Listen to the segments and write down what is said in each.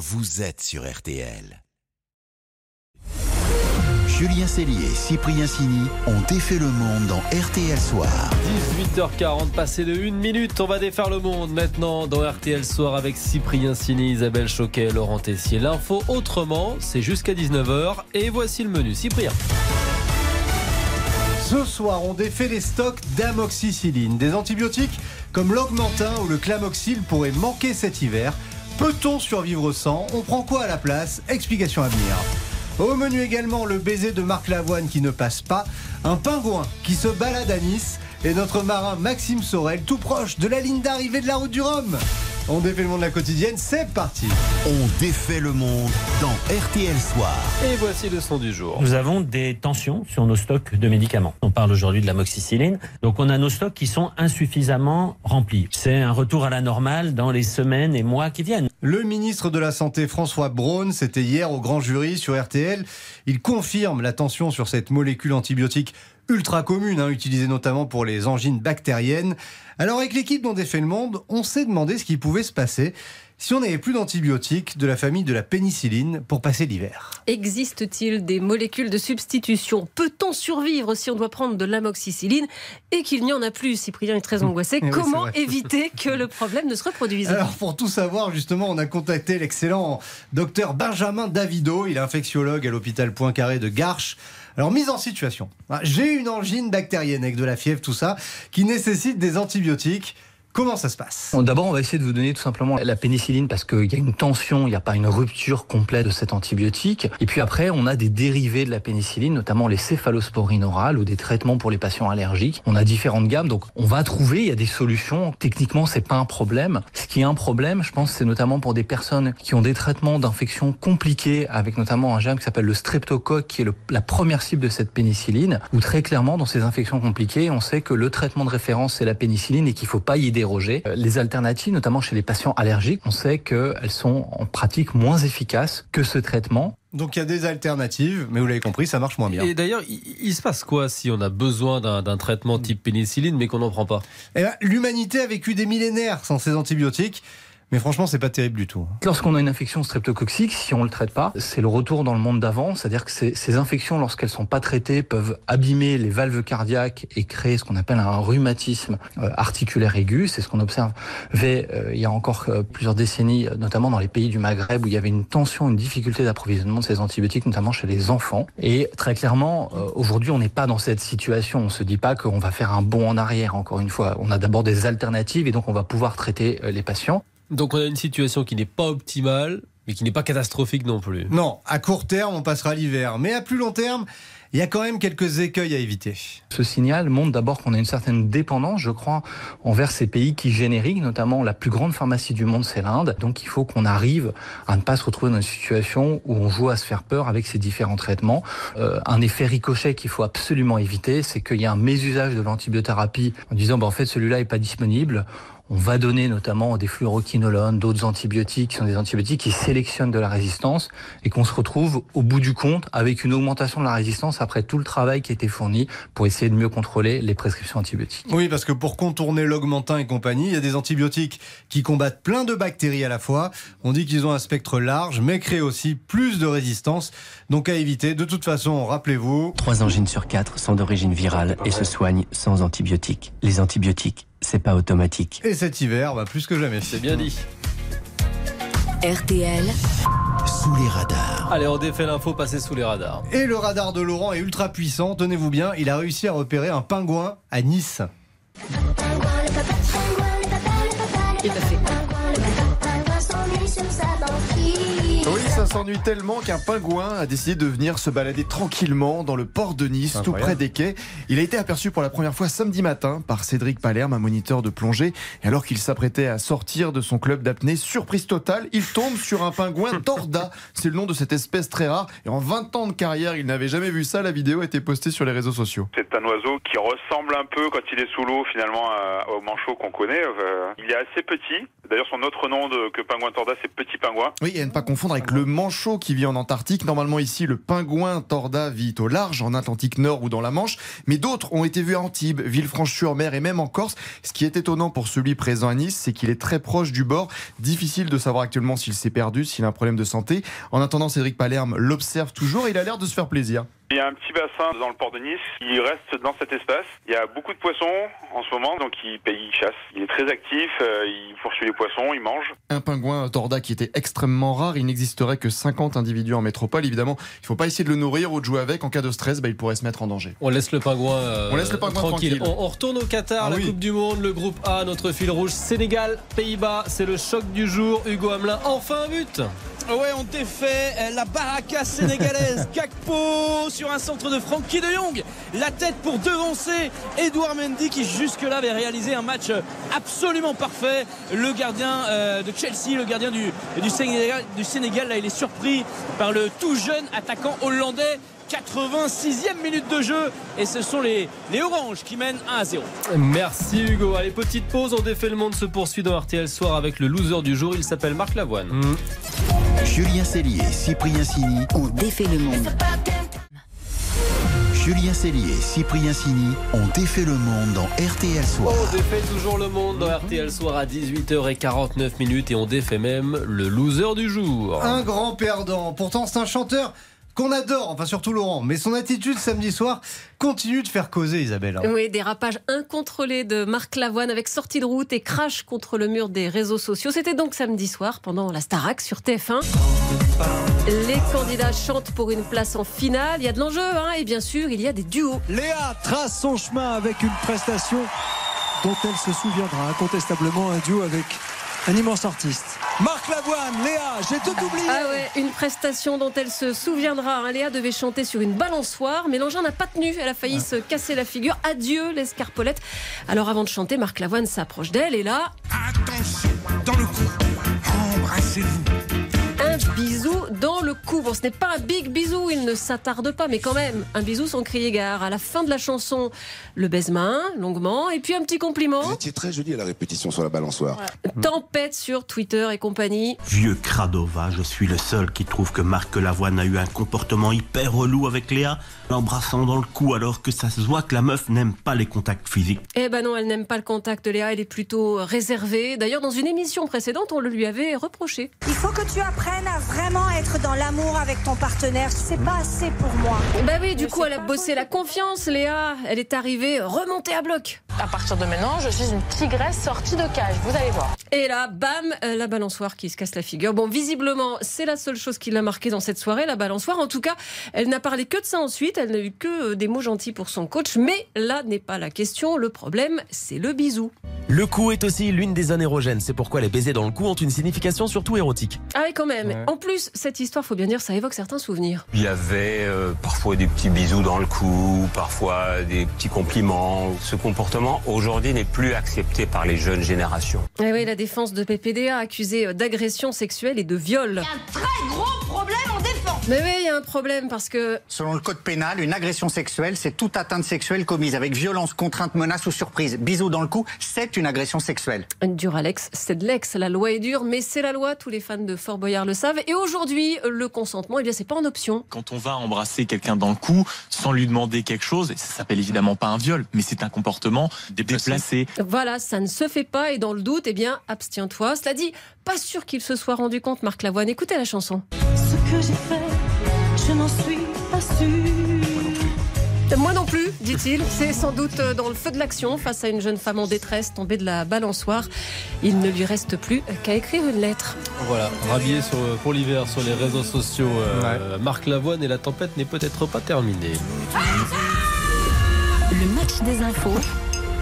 vous êtes sur RTL. Julien Cellier et Cyprien Sini ont défait le monde dans RTL Soir. 18h40, passé de 1 minute, on va défaire le monde maintenant dans RTL Soir avec Cyprien Sini, Isabelle Choquet, Laurent Tessier. L'info autrement, c'est jusqu'à 19h et voici le menu. Cyprien. Ce soir, on défait les stocks d'amoxicilline, des antibiotiques comme l'augmentin ou le clamoxyl pourraient manquer cet hiver. Peut-on survivre sans On prend quoi à la place Explication à venir. Au menu également, le baiser de Marc Lavoine qui ne passe pas, un pingouin qui se balade à Nice et notre marin Maxime Sorel tout proche de la ligne d'arrivée de la route du Rhum. On défait le monde de la quotidienne, c'est parti On défait le monde dans RTL Soir. Et voici le son du jour. Nous avons des tensions sur nos stocks de médicaments. On parle aujourd'hui de la moxicilline. Donc on a nos stocks qui sont insuffisamment remplis. C'est un retour à la normale dans les semaines et mois qui viennent. Le ministre de la Santé François Braun, c'était hier au grand jury sur RTL. Il confirme la tension sur cette molécule antibiotique ultra commune, hein, utilisée notamment pour les angines bactériennes. Alors avec l'équipe dont défait le monde, on s'est demandé ce qui pouvait se passer si on n'avait plus d'antibiotiques de la famille de la pénicilline pour passer l'hiver. Existe-t-il des molécules de substitution? Peut-on survivre si on doit prendre de l'amoxicilline et qu'il n'y en a plus? Cyprien est très angoissé. Eh oui, Comment éviter que le problème ne se reproduise? Alors pour tout savoir, justement, on a contacté l'excellent docteur Benjamin Davido. Il est infectiologue à l'hôpital Poincaré de Garches. Alors mise en situation, j'ai une angine bactérienne avec de la fièvre, tout ça, qui nécessite des antibiotiques. Comment ça se passe? D'abord, on va essayer de vous donner tout simplement la pénicilline parce qu'il y a une tension, il n'y a pas une rupture complète de cet antibiotique. Et puis après, on a des dérivés de la pénicilline, notamment les céphalosporines orales ou des traitements pour les patients allergiques. On a différentes gammes, donc on va trouver, il y a des solutions. Techniquement, c'est pas un problème. Ce qui est un problème, je pense, c'est notamment pour des personnes qui ont des traitements d'infections compliqués, avec notamment un germe qui s'appelle le streptocoque, qui est la première cible de cette pénicilline, où très clairement, dans ces infections compliquées, on sait que le traitement de référence, c'est la pénicilline et qu'il faut pas y déroger. Euh, Les alternatives, notamment chez les patients allergiques, on sait qu'elles sont en pratique moins efficaces que ce traitement. Donc il y a des alternatives, mais vous l'avez compris, ça marche moins bien. Et d'ailleurs, il, il se passe quoi si on a besoin d'un d'un traitement type pénicilline mais qu'on n'en prend pas? Eh ben, L'humanité a vécu des millénaires sans ces antibiotiques, mais franchement, c'est pas terrible du tout. Lorsqu'on a une infection streptococcique, si on le traite pas, c'est le retour dans le monde d'avant, c'est-à-dire que ces, ces infections, lorsqu'elles sont pas traitées, peuvent abîmer les valves cardiaques et créer ce qu'on appelle un rhumatisme euh, articulaire aigu. C'est ce qu'on observait euh, il y a encore euh, plusieurs décennies, notamment dans les pays du Maghreb où il y avait une tension, une difficulté d'approvisionnement de ces antibiotiques, notamment chez les enfants. Et très clairement, aujourd'hui, on n'est pas dans cette situation. On se dit pas qu'on va faire un bond en arrière. Encore une fois, on a d'abord des alternatives et donc on va pouvoir traiter les patients. Donc on a une situation qui n'est pas optimale mais qui n'est pas catastrophique non plus. Non, à court terme, on passera l'hiver, mais à plus long terme, il y a quand même quelques écueils à éviter. Ce signal montre d'abord qu'on a une certaine dépendance, je crois, envers ces pays qui génériquent, notamment la plus grande pharmacie du monde, c'est l'Inde. Donc il faut qu'on arrive à ne pas se retrouver dans une situation où on joue à se faire peur avec ces différents traitements. Euh, un effet ricochet qu'il faut absolument éviter, c'est qu'il y a un mésusage de l'antibiothérapie en disant, bah, en fait, celui-là est pas disponible. On va donner notamment des fluoroquinolones, d'autres antibiotiques qui sont des antibiotiques qui sélectionnent de la résistance et qu'on se retrouve au bout du compte avec une augmentation de la résistance après tout le travail qui a été fourni pour essayer de mieux contrôler les prescriptions antibiotiques. Oui, parce que pour contourner l'augmentin et compagnie, il y a des antibiotiques qui combattent plein de bactéries à la fois. On dit qu'ils ont un spectre large, mais créent aussi plus de résistance. Donc à éviter. De toute façon, rappelez-vous, Trois angines sur quatre sont d'origine virale et se soignent sans antibiotiques. Les antibiotiques, c'est pas automatique. et cet hiver, bah, plus que jamais. C'est bien dit. RTL, Sous les radars. Allez, on défait l'info, passer sous les radars. Et le radar de Laurent est ultra puissant. Tenez-vous bien, il a réussi à repérer un pingouin à Nice. Ça s'ennuie tellement qu'un pingouin a décidé de venir se balader tranquillement dans le port de Nice, tout près des quais. Il a été aperçu pour la première fois samedi matin par Cédric Palerme, un moniteur de plongée. Et alors qu'il s'apprêtait à sortir de son club d'apnée, surprise totale, il tombe sur un pingouin torda. C'est le nom de cette espèce très rare. Et en 20 ans de carrière, il n'avait jamais vu ça. La vidéo a été postée sur les réseaux sociaux. C'est un oiseau qui ressemble un peu quand il est sous l'eau finalement au manchot qu'on connaît. Euh, il est assez petit, D'ailleurs, son autre nom de, que pingouin torda, c'est petit pingouin. Oui, et à ne pas confondre avec le manchot qui vit en Antarctique. Normalement, ici, le pingouin torda vit au large, en Atlantique Nord ou dans la Manche. Mais d'autres ont été vus à Antibes, Villefranche-sur-Mer et même en Corse. Ce qui est étonnant pour celui présent à Nice, c'est qu'il est très proche du bord. Difficile de savoir actuellement s'il s'est perdu, s'il a un problème de santé. En attendant, Cédric Palerme l'observe toujours et il a l'air de se faire plaisir. Il y a un petit bassin dans le port de Nice. Il reste dans cet espace. Il y a beaucoup de poissons en ce moment, donc il, il chasse. Il est très actif, euh, il poursuit les poissons, il mange. Un pingouin torda qui était extrêmement rare. Il n'existerait que 50 individus en métropole. Évidemment, il ne faut pas essayer de le nourrir ou de jouer avec. En cas de stress, bah, il pourrait se mettre en danger. On laisse le pingouin, euh, On laisse le pingouin tranquille. On, on retourne au Qatar, Ah la oui. Coupe du Monde, le groupe A, notre fil rouge, Sénégal, Pays-Bas. C'est le choc du jour. Hugo Hamelin, enfin un but Ouais, on défait euh, la baraka sénégalaise. Gakpo sur un centre de Frankie de Jong. La tête pour devancer Edouard Mendy qui jusque-là avait réalisé un match absolument parfait. Le gardien euh, de Chelsea, le gardien du, du, Sénégal, du Sénégal, là il est surpris par le tout jeune attaquant hollandais. 86e minute de jeu et ce sont les, les Oranges qui mènent 1 à 0. Merci Hugo. Allez, petite pause. On défait le monde se poursuit dans RTL Soir avec le loser du jour. Il s'appelle Marc Lavoine. Julien Cellier, Cyprien Sini On défait le monde. Julien Cellier, Cyprien Sini ont défait le monde dans RTL Soir. On défait toujours le monde dans RTL Soir à 18h49 minutes et on défait même le loser du jour. Un grand perdant. Pourtant, c'est un chanteur qu'on adore, enfin surtout Laurent. Mais son attitude samedi soir continue de faire causer Isabelle. hein. Oui, dérapage incontrôlé de Marc Lavoine avec sortie de route et crash contre le mur des réseaux sociaux. C'était donc samedi soir pendant la Starac sur TF1. Les candidats chantent pour une place en finale. Il y a de l'enjeu, hein, et bien sûr, il y a des duos. Léa trace son chemin avec une prestation dont elle se souviendra incontestablement un duo avec un immense artiste. Marc Lavoine, Léa, j'ai tout oublié. Ah ouais, une prestation dont elle se souviendra. hein. Léa devait chanter sur une balançoire, mais l'engin n'a pas tenu. Elle a failli se casser la figure. Adieu l'escarpolette. Alors avant de chanter, Marc Lavoine s'approche d'elle et là, Attention, dans le cou, embrassez-vous. Bisou dans le cou. Bon, ce n'est pas un big bisou, il ne s'attarde pas, mais quand même, un bisou sans crier gare. À la fin de la chanson, le baise-main, longuement, et puis un petit compliment. Vous étiez très joli à la répétition sur la balançoire. Tempête sur Twitter et compagnie. Vieux Cradova, je suis le seul qui trouve que Marc Lavoine a eu un comportement hyper relou avec Léa, l'embrassant dans le cou alors que ça se voit que la meuf n'aime pas les contacts physiques. Eh ben non, elle n'aime pas le contact, Léa, elle est plutôt réservée. D'ailleurs, dans une émission précédente, on le lui avait reproché. Il faut que tu apprennes à vraiment être dans l'amour avec ton partenaire. C'est pas assez pour moi. Bah oui, du coup, elle a bossé la confiance, Léa. Elle est arrivée remontée à bloc. À partir de maintenant, je suis une tigresse sortie de cage, vous allez voir. Et là, bam, euh, la balançoire qui se casse la figure. Bon, visiblement, c'est la seule chose qui l'a marquée dans cette soirée, la balançoire. En tout cas, elle n'a parlé que de ça ensuite. Elle n'a eu que euh, des mots gentils pour son coach. Mais là n'est pas la question. Le problème, c'est le bisou. Le cou est aussi l'une des zones érogènes. C'est pourquoi les baisers dans le cou ont une signification surtout érotique. Ah oui, quand même. En plus, cette histoire, faut bien dire, ça évoque certains souvenirs. Il y avait euh, parfois des petits bisous dans le cou, parfois des petits compliments. Ce comportement aujourd'hui n'est plus accepté par les jeunes générations. Eh oui, la défense de PPDA accusée d'agression sexuelle et de viol. Un très gros problème. Mais oui, il y a un problème parce que Selon le code pénal, une agression sexuelle, c'est toute atteinte sexuelle commise avec violence, contrainte, menace ou surprise. Bisous dans le cou, c'est une agression sexuelle. Dur Alex, c'est de l'ex, la loi est dure, mais c'est la loi, tous les fans de Fort Boyard le savent. Et aujourd'hui, le consentement, eh bien, c'est pas en option. Quand on va embrasser quelqu'un dans le cou sans lui demander quelque chose, et ça s'appelle évidemment pas un viol, mais c'est un comportement déplacé. Voilà, ça ne se fait pas et dans le doute, eh bien, abstiens-toi. Cela dit, pas sûr qu'il se soit rendu compte, Marc Lavoine. Écoutez la chanson. Ce que j'ai fait, je n'en suis pas sûre. Moi non plus, dit-il. C'est sans doute dans le feu de l'action face à une jeune femme en détresse tombée de la balançoire. Il ne lui reste plus qu'à écrire une lettre. Voilà, rhabillé sur, pour l'hiver sur les réseaux sociaux. euh, Marc Lavoine et la tempête n'est peut-être pas terminée. Le match des infos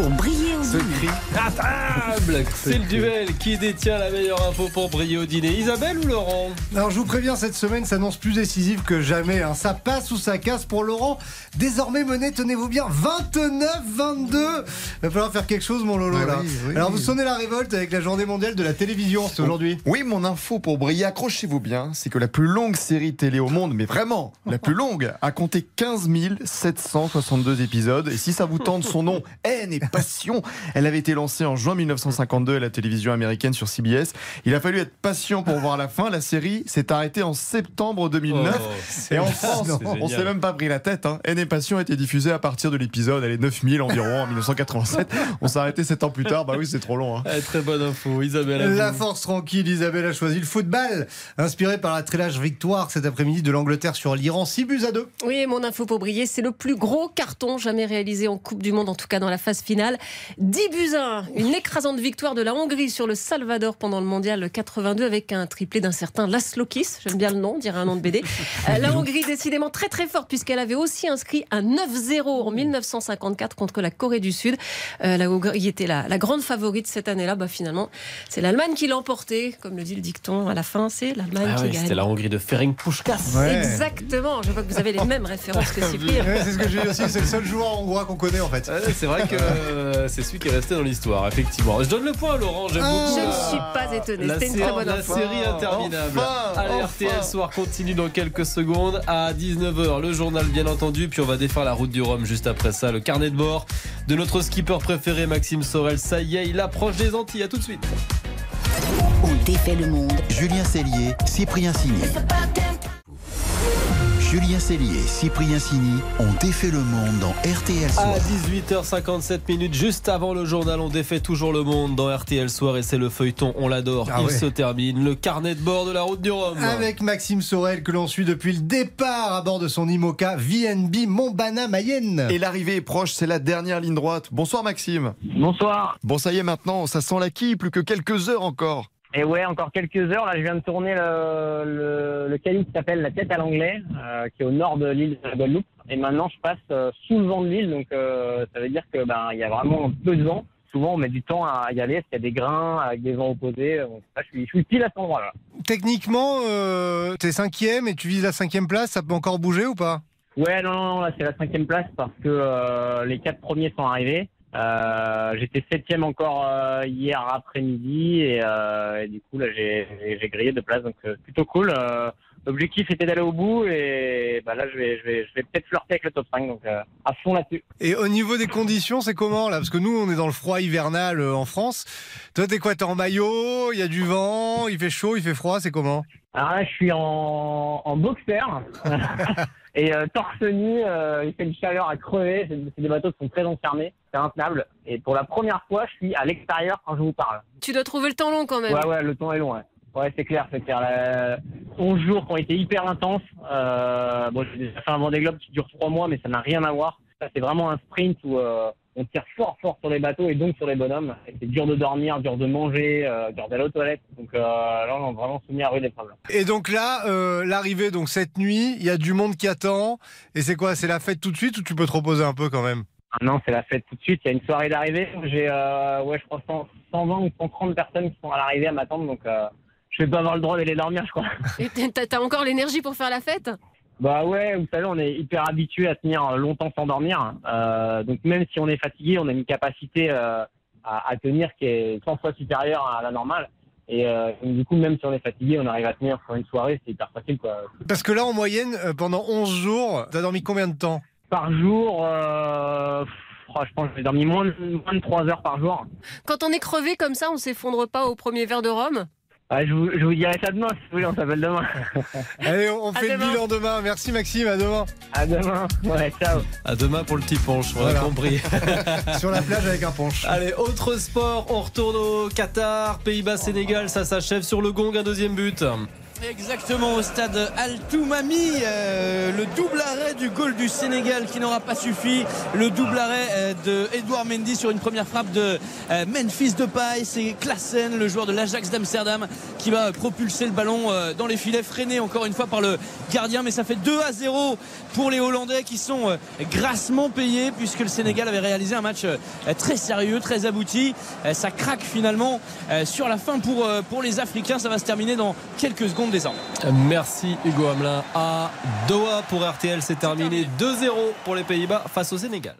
pour briller au dîner. À table C'est le duel qui détient la meilleure info pour briller au dîner. Isabelle ou Laurent Alors je vous préviens, cette semaine s'annonce plus décisive que jamais. hein. Ça passe ou ça casse pour Laurent. Désormais mené, tenez-vous bien, 29-22. Il va falloir faire quelque chose, mon Lolo. Ouais, là. oui, oui. Alors vous sonnez la révolte avec la journée mondiale de la télévision, c'est aujourd'hui. Oui, mon info pour briller, accrochez-vous bien, c'est que la plus longue série télé au monde, mais vraiment la plus longue, a compté 15 762 épisodes. Et si ça vous tente, son nom est n'est Passion. Elle avait été lancée en juin 1952 à la télévision américaine sur CBS. Il a fallu être patient pour voir la fin. La série s'est arrêtée en septembre 2009. Oh, et en France, on s'est même pas pris la tête. Hein. Haine et Passion a été diffusée à partir de l'épisode, elle est 9000 environ en 1987. On s'est arrêté 7 ans plus tard. Bah oui, c'est trop long. hein. Eh, très bonne info, Isabelle. La force tranquille, Isabelle a choisi le football, inspiré par la trélage victoire cet après-midi de l'Angleterre sur l'Iran, 6 buts à 2. Oui, et mon info pour briller, c'est le plus gros carton jamais réalisé en Coupe du Monde, en tout cas dans la phase finale. 10 buts à 1, une écrasante victoire de la Hongrie sur le Salvador pendant le mondial 82 avec un triplé d'un certain Laszlo Kiss, j'aime bien le nom, dirait un nom de BD. Euh, la Hongrie décidément très très forte puisqu'elle avait aussi inscrit un 9-0 en 1954 contre la Corée du Sud. Euh, la Hongrie était la, la grande favorite cette année-là, bah, finalement c'est l'Allemagne qui l'a emporté, comme le dit le dicton à la fin, c'est l'Allemagne Ah qui oui, gagne. c'était la Hongrie de Ferenc Puskas. Exactement, je vois que vous avez les mêmes références que Cyprien. Ouais, c'est ce que j'ai dit aussi, c'est le seul joueur hongrois qu'on connaît en fait. Ouais, c'est vrai que euh, c'est celui qui est resté dans l'histoire, effectivement. Je donne le point à Laurent, j'aime beaucoup. Je ne suis pas étonnée, La, c'était une très bonne la info. série interminable. Enfin, Allez, enfin. RTL Soir continue dans quelques secondes. À 19h, le journal, bien entendu. Puis on va défaire la route du Rhum juste après ça. Le carnet de bord de notre skipper préféré, Maxime Sorel. Ça y est, il approche des Antilles. À tout de suite. On défait le monde. Julien Cellier, Cyprien Signé. Julien Cellier, Cyprien Sini ont défait le monde dans RTL Soir. À 18h57 minutes, juste avant le journal, on défait toujours le monde dans RTL Soir et c'est le feuilleton, on l'adore. Ah Il ouais. se termine, le carnet de bord de la route du Rhum. Avec Maxime Sorel que l'on suit depuis le départ à bord de son IMOCA VNB Montbana Mayenne. Et l'arrivée est proche, c'est la dernière ligne droite. Bonsoir Maxime. Bonsoir. Bon, ça y est maintenant, ça sent la quille, plus que quelques heures encore. Et ouais, encore quelques heures. Là, je viens de tourner le, le, le calice qui s'appelle la tête à l'anglais, euh, qui est au nord de l'île de la Guadeloupe. Et maintenant, je passe euh, sous le vent de l'île, donc euh, ça veut dire que ben il y a vraiment peu de vent. Souvent, on met du temps à y aller parce qu'il y a des grains avec des vents opposés. Donc, là, je suis, je suis pile à cet endroit-là. Techniquement, euh, t'es cinquième et tu vises la cinquième place, ça peut encore bouger ou pas? Ouais, non, non, non, là, c'est la cinquième place parce que euh, les quatre premiers sont arrivés. Euh, J'étais septième encore euh, hier après-midi et, euh, et du coup là j'ai grillé de place donc euh, plutôt cool. Euh, L'objectif était d'aller au bout et bah, là je vais je vais je vais peut-être flirter avec le top 5 donc euh, à fond là-dessus. Et au niveau des conditions, c'est comment là? Parce que nous, on est dans le froid hivernal euh, en France. Toi, t'es quoi? T'es en maillot, il y a du vent, il fait chaud, il fait froid, c'est comment? Alors là je suis en, en boxer. Et euh, torse nu, euh, il fait une chaleur à crever. C'est des bateaux qui sont très enfermés, c'est intenable. Et pour la première fois je suis à l'extérieur quand je vous parle. Tu dois trouver le temps long quand même. Ouais, ouais, le temps est long, ouais. Ouais, c'est clair, c'est clair. La- 11 jours qui ont été hyper intenses. Euh, bon, j'ai déjà fait un Vendée Globe qui dure 3 mois, mais ça n'a rien à voir. Ça, c'est vraiment un sprint où euh, on tire fort, fort sur les bateaux et donc sur les bonhommes. Et C'est dur de dormir, dur de manger, euh, dur d'aller aux toilettes. Donc euh, là, on a vraiment soumis à rude épreuve. Et donc là, euh, l'arrivée, donc cette nuit, il y a du monde qui attend. Et c'est quoi? C'est la fête tout de suite ou tu peux te reposer un peu quand même? Ah non, c'est la fête tout de suite. Il y a une soirée d'arrivée. J'ai, euh, ouais, je crois 100, 120 ou 130 personnes qui sont à l'arrivée à m'attendre. Donc, euh, je vais pas avoir le droit d'aller dormir, je crois. Et t'as- T'as encore l'énergie pour faire la fête? Bah ouais, vous savez, on est hyper habitué à tenir longtemps sans dormir. Euh, donc même si on est fatigué, on a une capacité euh, à, à tenir qui est 100 fois supérieure à la normale. Et euh, donc, du coup, même si on est fatigué, on arrive à tenir sur une soirée, c'est hyper facile quoi. Parce que là, en moyenne, pendant 11 jours, t'as dormi combien de temps? Par jour, euh, oh, je pense que j'ai dormi moins de, moins de 3 heures par jour. Quand on est crevé comme ça, on s'effondre pas au premier verre de rhum? Ouais, je, vous, je vous dirai ça demain, si vous voulez, on s'appelle demain. Allez, on fait le demain. bilan demain. Merci Maxime, à demain. À demain. Ouais, ciao. À demain pour le petit punch, on Voilà. a compris. Sur la plage avec un punch. Allez, autre sport, on retourne au Qatar, Pays-Bas-Sénégal, ça s'achève sur le gong, un deuxième but. Exactement au stade Al-Toumami, euh, le double arrêt du goal du Sénégal qui n'aura pas suffi, le double arrêt euh, de Edouard Mendy sur une première frappe de euh, Memphis Depay, c'est Klassen, le joueur de l'Ajax d'Amsterdam qui va propulser le ballon euh, dans les filets, freiné encore une fois par le gardien, mais ça fait 2 à 0 pour les Hollandais qui sont euh, grassement payés puisque le Sénégal avait réalisé un match très sérieux, très abouti. Ça craque finalement sur la fin pour, pour les Africains, ça va se terminer dans quelques secondes désormais. Merci Hugo Hamelin à Doha pour RTL, c'est terminé 2-0 pour les Pays-Bas face au Sénégal.